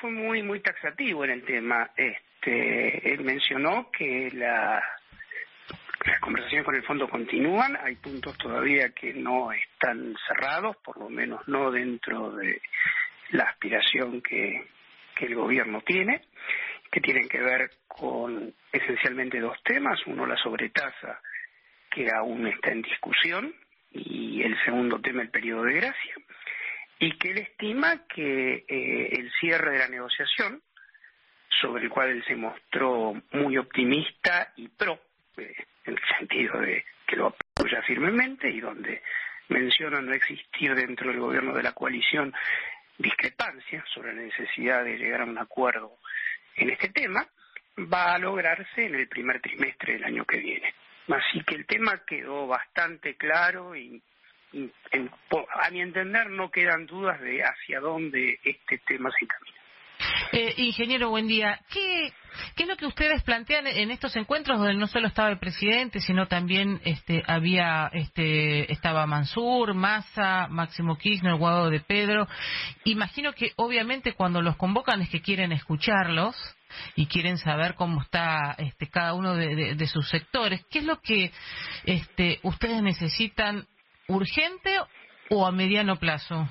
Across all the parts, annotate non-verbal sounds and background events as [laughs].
fue muy muy taxativo en el tema. Este, él mencionó que la, las conversaciones con el fondo continúan, hay puntos todavía que no están cerrados, por lo menos no dentro de la aspiración que, que el gobierno tiene, que tienen que ver con esencialmente dos temas, uno la sobretasa que aún está en discusión y el segundo tema el periodo de gracia y que él estima que eh, el cierre de la negociación, sobre el cual él se mostró muy optimista y pro, eh, en el sentido de que lo apoya firmemente y donde menciona no existir dentro del gobierno de la coalición discrepancia sobre la necesidad de llegar a un acuerdo en este tema, va a lograrse en el primer trimestre del año que viene. Así que el tema quedó bastante claro y a mi entender no quedan dudas de hacia dónde este tema se encamina. Eh, ingeniero, buen día. ¿Qué, es lo que ustedes plantean en estos encuentros donde no solo estaba el presidente, sino también este, había este, estaba Mansur, Massa, Máximo Kirchner, Guado de Pedro? Imagino que obviamente cuando los convocan es que quieren escucharlos y quieren saber cómo está este, cada uno de, de, sus sectores. ¿Qué es lo que este, ustedes necesitan urgente o a mediano plazo?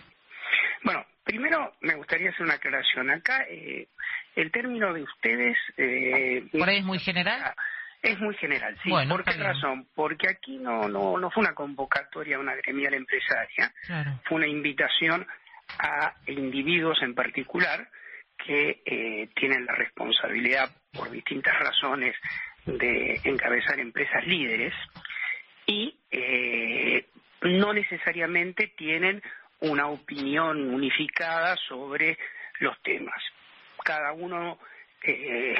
Bueno, primero me gustaría hacer una aclaración. Acá eh, el término de ustedes... Eh, ¿Por ahí es muy general? Ah, es muy general, sí. ¿Por qué razón? Porque aquí no, no, no fue una convocatoria a una gremial empresaria, fue una invitación a individuos en particular que eh, tienen la responsabilidad por distintas razones de encabezar empresas líderes y no necesariamente tienen una opinión unificada sobre los temas. Cada uno eh,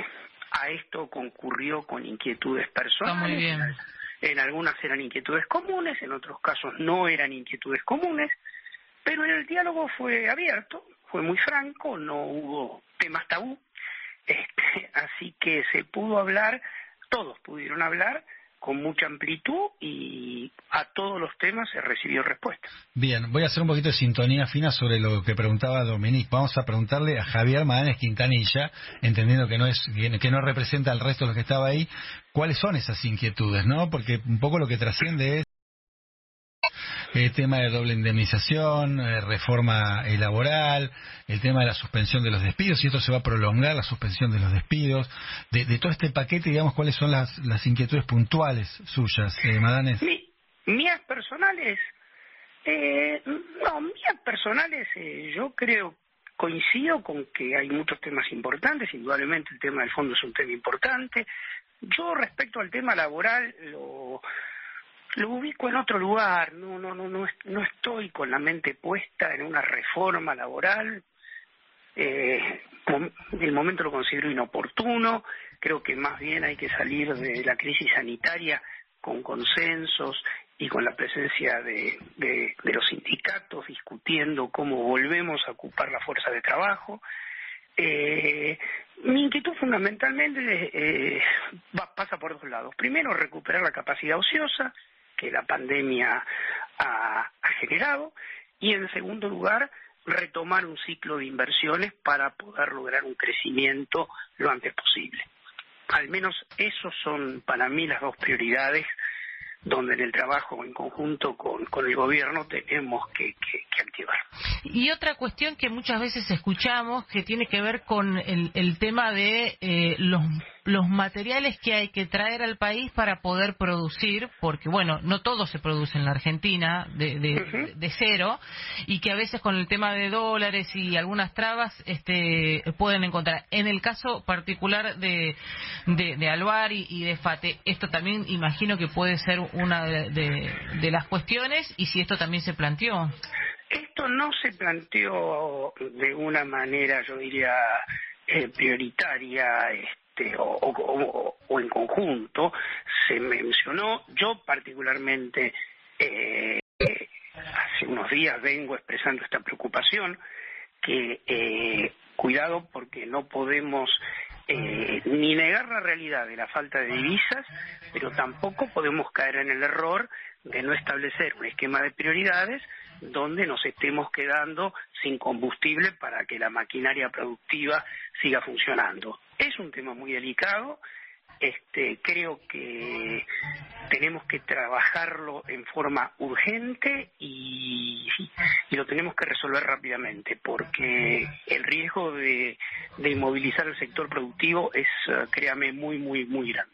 a esto concurrió con inquietudes personales. En algunas eran inquietudes comunes, en otros casos no eran inquietudes comunes, pero el diálogo fue abierto, fue muy franco, no hubo temas tabú, [laughs] este, así que se pudo hablar, todos pudieron hablar con mucha amplitud y a todos los temas se recibió respuesta. Bien, voy a hacer un poquito de sintonía fina sobre lo que preguntaba Dominique. Vamos a preguntarle a Javier Madanes Quintanilla, entendiendo que no es que no representa al resto de los que estaba ahí, cuáles son esas inquietudes, ¿no? Porque un poco lo que trasciende es el tema de doble indemnización, eh, reforma eh, laboral, el tema de la suspensión de los despidos, y esto se va a prolongar, la suspensión de los despidos, de, todo este paquete, digamos, cuáles son las, inquietudes puntuales suyas, eh, Madanes. mías personales, eh, no, mías personales, yo creo, coincido con que hay muchos temas importantes, indudablemente el tema del fondo es un tema importante. Yo respecto al tema laboral, lo lo ubico en otro lugar, no, no, no, no, no estoy con la mente puesta en una reforma laboral. Eh, el momento lo considero inoportuno, creo que más bien hay que salir de la crisis sanitaria con consensos y con la presencia de, de, los sindicatos discutiendo cómo volvemos a ocupar la fuerza de trabajo. Eh, mi inquietud fundamentalmente eh, pasa por dos lados. Primero, recuperar la capacidad ociosa, que la pandemia ha, generado y en segundo lugar retomar un ciclo de inversiones para poder lograr un crecimiento lo antes posible. Al menos esos son para mí las dos prioridades donde en el trabajo en conjunto con, el gobierno tenemos que, activar. Y otra cuestión que muchas veces escuchamos que tiene que ver con el, tema de eh, los los materiales que hay que traer al país para poder producir, porque bueno, no todo se produce en la Argentina de, de, cero, y que a veces con el tema de dólares y algunas trabas este, pueden encontrar. En el caso particular de, de, de Alvar y, de FATE, esto también imagino que puede ser una de, las cuestiones, y si esto también se planteó. Esto no se planteó de una manera, yo diría, eh, prioritaria. Este, o, en conjunto se mencionó, yo particularmente eh, hace unos días vengo expresando esta preocupación, que eh, cuidado porque no podemos eh, ni negar la realidad de la falta de divisas, pero tampoco podemos caer en el error de no establecer un esquema de prioridades donde nos estemos quedando sin combustible para que la maquinaria productiva siga funcionando. Es un tema muy delicado, este, creo que tenemos que trabajarlo en forma urgente y, lo tenemos que resolver rápidamente porque el riesgo de, inmovilizar el sector productivo es, eh, créame, muy, muy, muy grande.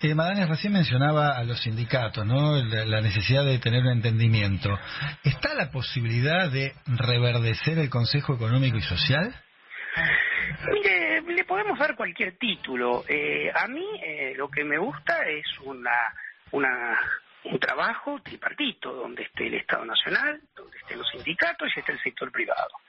Eh, Madanes recién mencionaba a los sindicatos, ¿no? La, necesidad de tener un entendimiento. ¿Está la posibilidad de reverdecer el Consejo Económico y Social? Mire, le podemos dar cualquier título. Eh, a mí eh, lo que me gusta es una, una, un trabajo tripartito, donde esté el Estado Nacional, donde estén los sindicatos y esté el sector privado.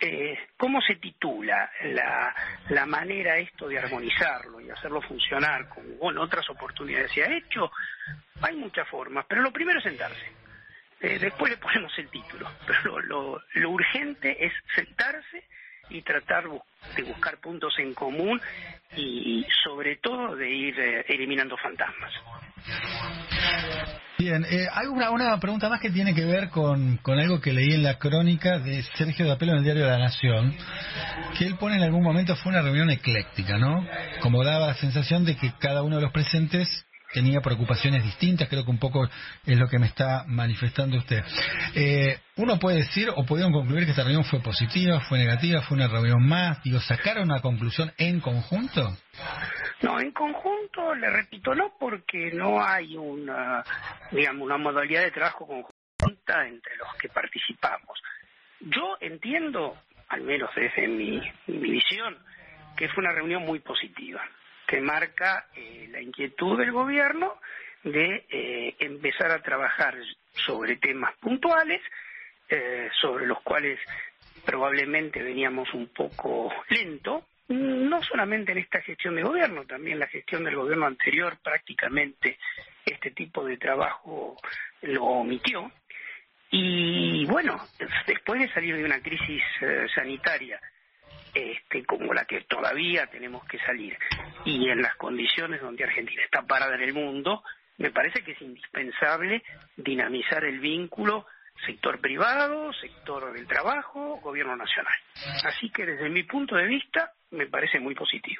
Eh, ¿Cómo se titula la, la manera esto de armonizarlo y hacerlo funcionar con otras oportunidades se ha hecho? Hay muchas formas, pero lo primero es sentarse. después le ponemos el título, [laughs] pero lo, lo urgente es sentarse y tratar de buscar puntos en común y sobre todo de ir eh, eliminando fantasmas. Bien, eh, hay una, una, pregunta más que tiene que ver con, con algo que leí en la crónica de Sergio de Apelo en el diario La Nación, que él pone en algún momento fue una reunión ecléctica, ¿no? Como daba la sensación de que cada uno de los presentes tenía preocupaciones distintas, creo que un poco es lo que me está manifestando usted. Eh, uno puede decir o pudieron concluir que esta reunión fue positiva, fue negativa, fue una reunión más, digo, ¿sacaron una conclusión en conjunto? No, en conjunto, le repito, no porque no hay una, digamos, una modalidad de trabajo conjunta entre los que participamos. Yo entiendo, al menos desde mi, mi visión, que fue una reunión muy positiva que marca eh, la inquietud del gobierno de eh, empezar a trabajar sobre temas puntuales, eh, sobre los cuales probablemente veníamos un poco lento, no solamente en esta gestión de gobierno, también la gestión del gobierno anterior prácticamente este tipo de trabajo lo omitió. Y bueno, después de salir de una crisis sanitaria este, como la que todavía tenemos que salir y en las condiciones donde Argentina está parada en el mundo, me parece que es indispensable dinamizar el vínculo sector privado, sector del trabajo, gobierno nacional. Así que desde mi punto de vista me parece muy positivo.